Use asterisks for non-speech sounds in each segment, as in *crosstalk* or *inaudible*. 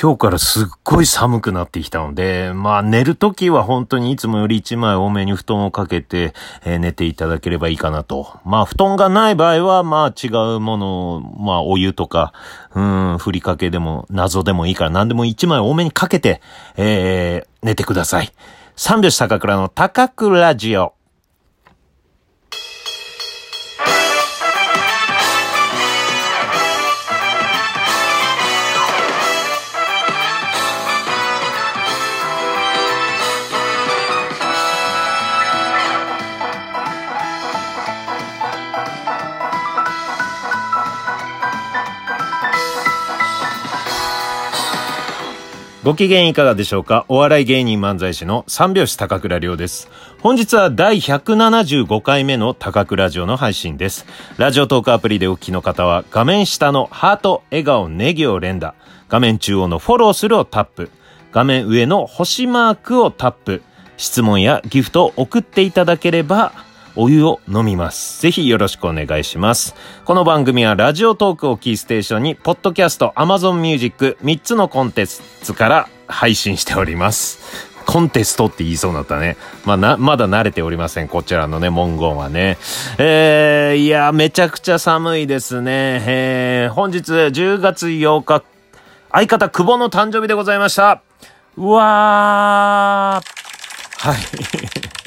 今日からすっごい寒くなってきたので、まあ寝るときは本当にいつもより一枚多めに布団をかけて、えー、寝ていただければいいかなと。まあ布団がない場合は、まあ違うものを、まあお湯とか、うん、ふりかけでも謎でもいいから何でも一枚多めにかけて、えー、寝てください。三拍子高倉の高倉ジオ。ご機嫌いかがでしょうか？お笑い芸人漫才師の三拍子高倉涼です。本日は第175回目の高倉ラジオの配信です。ラジオトークアプリでお聞きの方は画面下のハート、笑顔、ネギを連打、画面中央のフォローするをタップ、画面上の星マークをタップ、質問やギフトを送っていただければお湯を飲みます。ぜひよろしくお願いします。この番組はラジオトークをキーステーションに、ポッドキャスト、アマゾンミュージック、3つのコンテンツから配信しております。コンテストって言いそうになったね。まあ、な、まだ慣れておりません。こちらのね、文言はね。えー、いや、めちゃくちゃ寒いですね。えー、本日10月8日、相方久保の誕生日でございました。うわー。はい。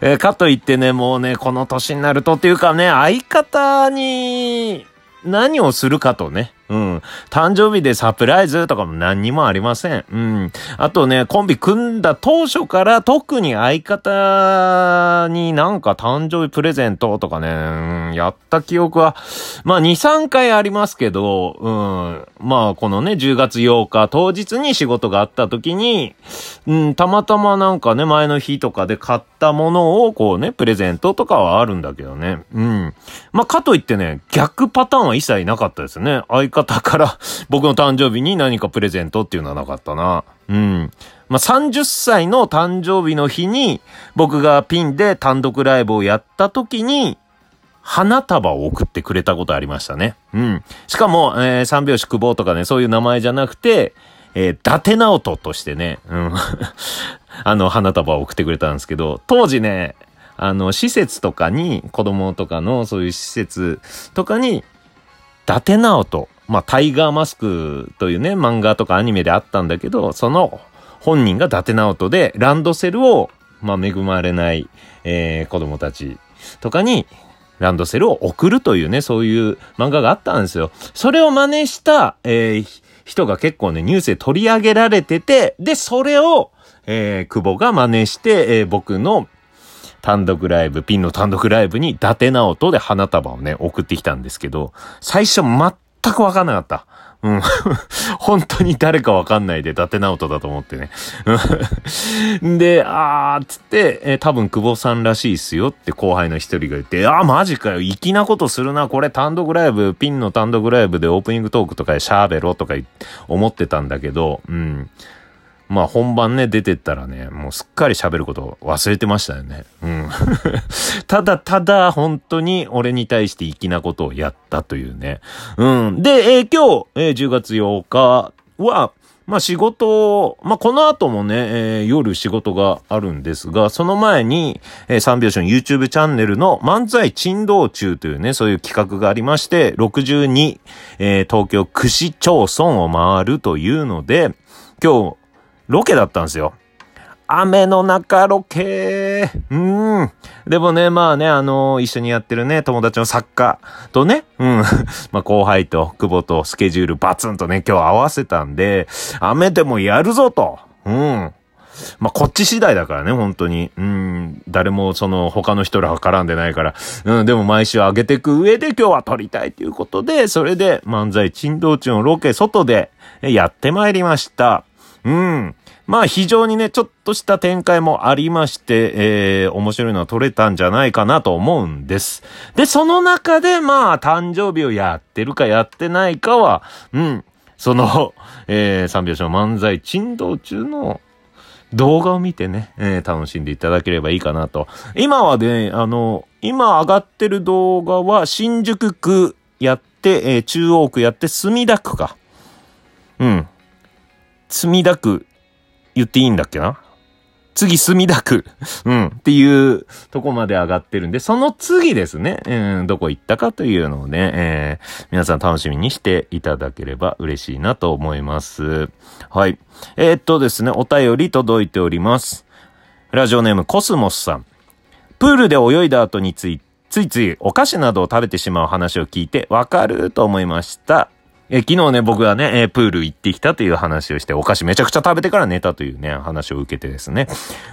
えー、かといってね、もうね、この年になるとっていうかね、相方に何をするかとね、うん。誕生日でサプライズとかも何にもありません。うん。あとね、コンビ組んだ当初から特に相方になんか誕生日プレゼントとかね、うん、やった記憶は、まあ2、3回ありますけど、うん。まあこのね、10月8日当日に仕事があった時に、うん、たまたまなんかね、前の日とかで買ったものをこうね、プレゼントとかはあるんだけどね。うん。まあかといってね、逆パターンは一切なかったですね。相方方から僕の誕生日に何かプレゼントっていうのはなかったな。うん。まあ、30歳の誕生日の日に僕がピンで単独ライブをやった時に花束を送ってくれたことありましたね。うん。しかも、えー、三拍子久保とかね、そういう名前じゃなくて、えー、伊達直人としてね、うん。*laughs* あの、花束を送ってくれたんですけど、当時ね、あの、施設とかに、子供とかのそういう施設とかに、達直人まあ、タイガーマスクというね、漫画とかアニメであったんだけど、その本人が伊達直人で、ランドセルを、まあ、恵まれない、えー、子供たちとかに、ランドセルを送るというね、そういう漫画があったんですよ。それを真似した、えー、人が結構ね、ニュースで取り上げられてて、で、それを、えー、久保が真似して、えー、僕の単独ライブ、ピンの単独ライブに伊達直人で花束をね、送ってきたんですけど、最初全くわかんなかった。うん。*laughs* 本当に誰かわかんないで、伊達直人だと思ってね。で、あー、つって、えー、多分久保さんらしいっすよって後輩の一人が言って、あー、マジかよ、粋なことするな、これ単独ライブ、ピンの単独ライブでオープニングトークとかでしゃべろとか思ってたんだけど、うん。まあ本番ね、出てったらね、もうすっかり喋ること忘れてましたよね。うん。*laughs* ただただ本当に俺に対して粋なことをやったというね。うん。で、えー、今日、えー、10月8日は、まあ仕事を、まあこの後もね、えー、夜仕事があるんですが、その前に、えー、三拍子の YouTube チャンネルの漫才珍道中というね、そういう企画がありまして、62、えー、東京串町村を回るというので、今日、ロケだったんですよ。雨の中ロケうん。でもね、まあね、あのー、一緒にやってるね、友達の作家とね、うん。*laughs* まあ後輩と久保とスケジュールバツンとね、今日合わせたんで、雨でもやるぞと。うん。まあ、こっち次第だからね、本当に。うん、誰もその他の人らは絡んでないから。うん、でも毎週上げていく上で今日は撮りたいということで、それで漫才珍道中のロケ外でやってまいりました。うん。まあ非常にね、ちょっとした展開もありまして、えー、面白いのは撮れたんじゃないかなと思うんです。で、その中でまあ誕生日をやってるかやってないかは、うん、その、えー、三拍子の漫才珍道中の動画を見てね、えー、楽しんでいただければいいかなと。今はね、あの、今上がってる動画は新宿区やって、えー、中央区やって墨田区か。うん。墨田区言っていいんだっけな？次、墨田区。*laughs* うん。っていうとこまで上がってるんで、その次ですね。うん、どこ行ったかというのをね、えー、皆さん楽しみにしていただければ嬉しいなと思います。はい。えー、っとですね、お便り届いております。ラジオネームコスモスさん。プールで泳いだ後につい、ついついお菓子などを食べてしまう話を聞いてわかると思いました。え昨日ね、僕はね、えプール行ってきたという話をして、お菓子めちゃくちゃ食べてから寝たというね、話を受けてですね。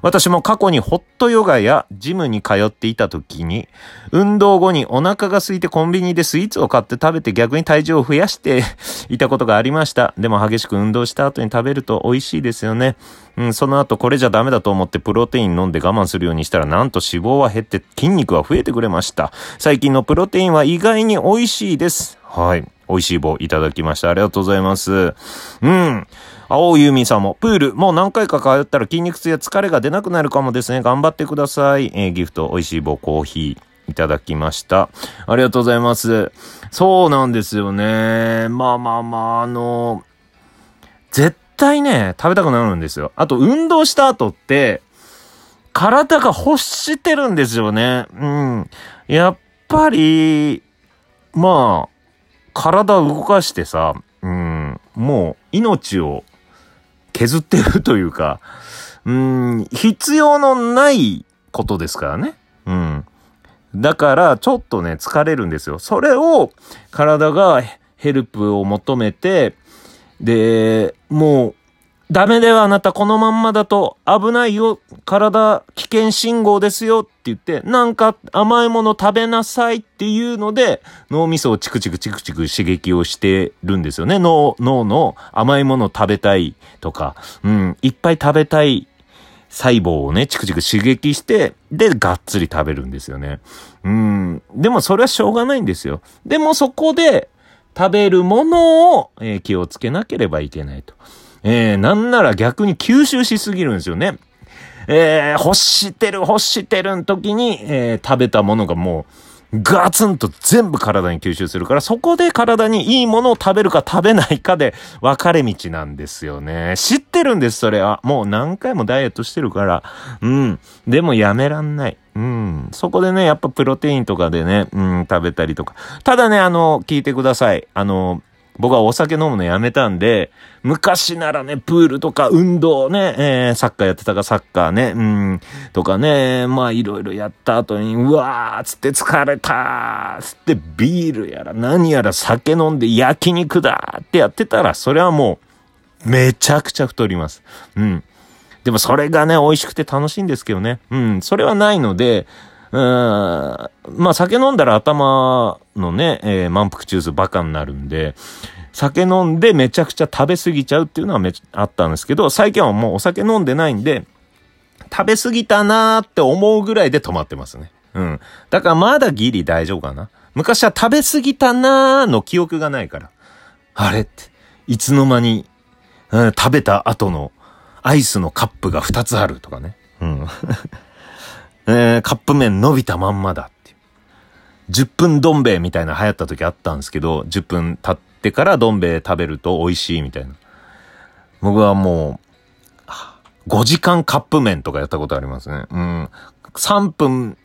私も過去にホットヨガやジムに通っていた時に、運動後にお腹が空いてコンビニでスイーツを買って食べて逆に体重を増やして *laughs* いたことがありました。でも激しく運動した後に食べると美味しいですよね。うん、その後これじゃダメだと思ってプロテイン飲んで我慢するようにしたらなんと脂肪は減って筋肉は増えてくれました。最近のプロテインは意外に美味しいです。はい。美味しい棒いただきました。ありがとうございます。うん。青ユーミンさんも、プール、もう何回か通ったら筋肉痛や疲れが出なくなるかもですね。頑張ってください。えー、ギフト、美味しい棒、コーヒー、いただきました。ありがとうございます。そうなんですよね。まあまあまあ、あの、絶対ね、食べたくなるんですよ。あと、運動した後って、体が欲してるんですよね。うん。やっぱり、まあ、体を動かしてさ、うん、もう命を削ってるというか、うん、必要のないことですからね。うん。だから、ちょっとね、疲れるんですよ。それを、体がヘルプを求めて、で、もう、ダメだよ、あなた、このまんまだと危ないよ、体危険信号ですよって言って、なんか甘いもの食べなさいっていうので、脳みそをチクチクチクチク刺激をしてるんですよね。脳、脳の甘いもの食べたいとか、うん、いっぱい食べたい細胞をね、チクチク刺激して、で、がっつり食べるんですよね。うん、でもそれはしょうがないんですよ。でもそこで、食べるものを、えー、気をつけなければいけないと。えー、なんなら逆に吸収しすぎるんですよね。えー、欲してる欲してるん時に、えー、食べたものがもう、ガツンと全部体に吸収するから、そこで体にいいものを食べるか食べないかで分かれ道なんですよね。知ってるんです、それは。もう何回もダイエットしてるから。うん。でもやめらんない。うん。そこでね、やっぱプロテインとかでね、うん、食べたりとか。ただね、あの、聞いてください。あの、僕はお酒飲むのやめたんで、昔ならね、プールとか運動ね、えー、サッカーやってたかサッカーね、うん、とかね、まあいろいろやった後に、うわーつって疲れたーつってビールやら何やら酒飲んで焼肉だーってやってたら、それはもう、めちゃくちゃ太ります。うん。でもそれがね、美味しくて楽しいんですけどね。うん、それはないので、うん、まあ酒飲んだら頭のね、えー、満腹中枢バカになるんで、酒飲んでめちゃくちゃ食べ過ぎちゃうっていうのはめあったんですけど、最近はもうお酒飲んでないんで、食べ過ぎたなーって思うぐらいで止まってますね。うん。だからまだギリ大丈夫かな。昔は食べ過ぎたなーの記憶がないから。あれって、いつの間に、うん、食べた後のアイスのカップが2つあるとかね。うん。*laughs* えー、カップ麺伸びたまんまだって。10分どん兵衛みたいな流行った時あったんですけど、10分経ってからどん兵衛食べると美味しいみたいな。僕はもう、5時間カップ麺とかやったことありますね。うん。3分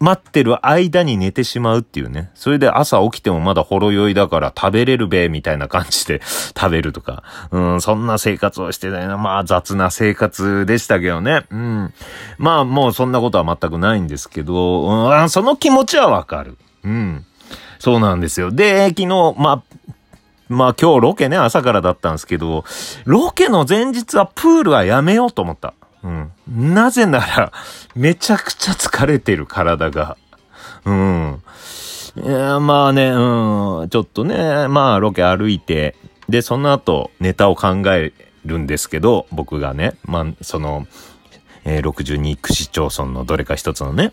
待ってる間に寝てしまうっていうね。それで朝起きてもまだほろ酔いだから食べれるべ、みたいな感じで *laughs* 食べるとか。うん、そんな生活をしてないな。まあ雑な生活でしたけどね。うん。まあもうそんなことは全くないんですけど、うん、その気持ちはわかる。うん。そうなんですよ。で、昨日、まあ、まあ今日ロケね、朝からだったんですけど、ロケの前日はプールはやめようと思った。なぜなら、めちゃくちゃ疲れてる体が。うん。いや、まあね、うん、ちょっとね、まあロケ歩いて、で、その後ネタを考えるんですけど、僕がね、まあ、その、えー、62区市町村のどれか一つのね、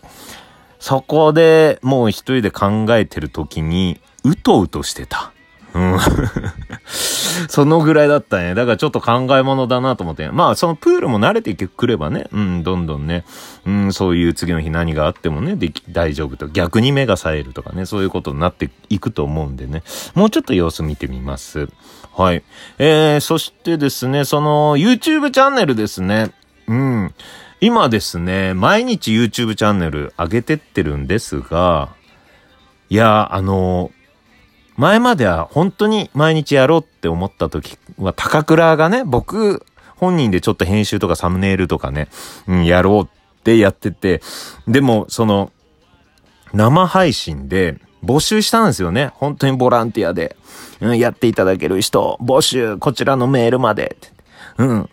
そこでもう一人で考えてる時に、うとうとしてた。うん。*laughs* そのぐらいだったね。だからちょっと考え物だなと思って。まあ、そのプールも慣れてくればね、うん、どんどんね、うん、そういう次の日何があってもね、でき、大丈夫と。逆に目が冴えるとかね、そういうことになっていくと思うんでね。もうちょっと様子見てみます。はい。えー、そしてですね、その YouTube チャンネルですね。うん。今ですね、毎日 YouTube チャンネル上げてってるんですが、いや、あの、前までは本当に毎日やろうって思った時は、高倉がね、僕本人でちょっと編集とかサムネイルとかね、うん、やろうってやってて、でも、その、生配信で募集したんですよね。本当にボランティアで。うん、やっていただける人、募集、こちらのメールまで。うん。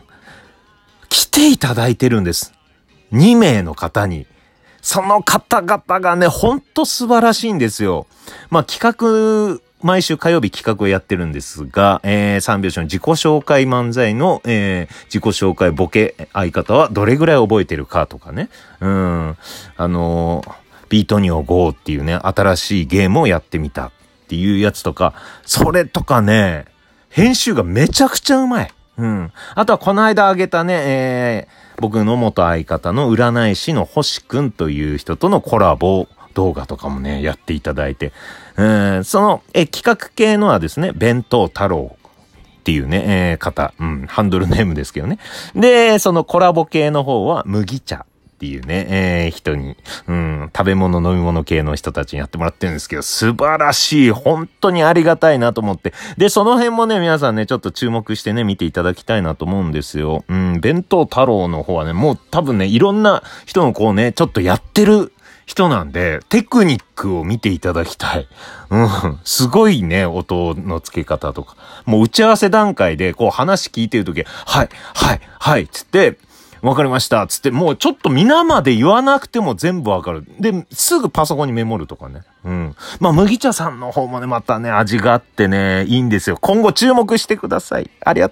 来ていただいてるんです。2名の方に。その方々がね、ほんと素晴らしいんですよ。まあ、企画毎週火曜日企画をやってるんですが、えー、三拍子の自己紹介漫才の、えー、自己紹介ボケ相方はどれぐらい覚えてるかとかね。うん。あのー、ビートニオ GO っていうね、新しいゲームをやってみたっていうやつとか、それとかね、編集がめちゃくちゃうまい。うん。あとはこの間あげたね、えー、僕の元相方の占い師の星くんという人とのコラボ動画とかもね、やっていただいて、うん、その、え、企画系のはですね、弁当太郎っていうね、えー、方、うん、ハンドルネームですけどね。で、そのコラボ系の方は麦茶っていうね、えー、人に、うん、食べ物飲み物系の人たちにやってもらってるんですけど、素晴らしい、本当にありがたいなと思って。で、その辺もね、皆さんね、ちょっと注目してね、見ていただきたいなと思うんですよ。うん、弁当太郎の方はね、もう多分ね、いろんな人のこうね、ちょっとやってる人なんで、テクニックを見ていただきたい。うん。すごいね、音の付け方とか。もう打ち合わせ段階で、こう話聞いてるとき、はい、はい、はい、つって、わかりました。つって、もうちょっと皆まで言わなくても全部わかる。で、すぐパソコンにメモるとかね。うん。まあ、麦茶さんの方もね、またね、味があってね、いいんですよ。今後注目してください。ありがとう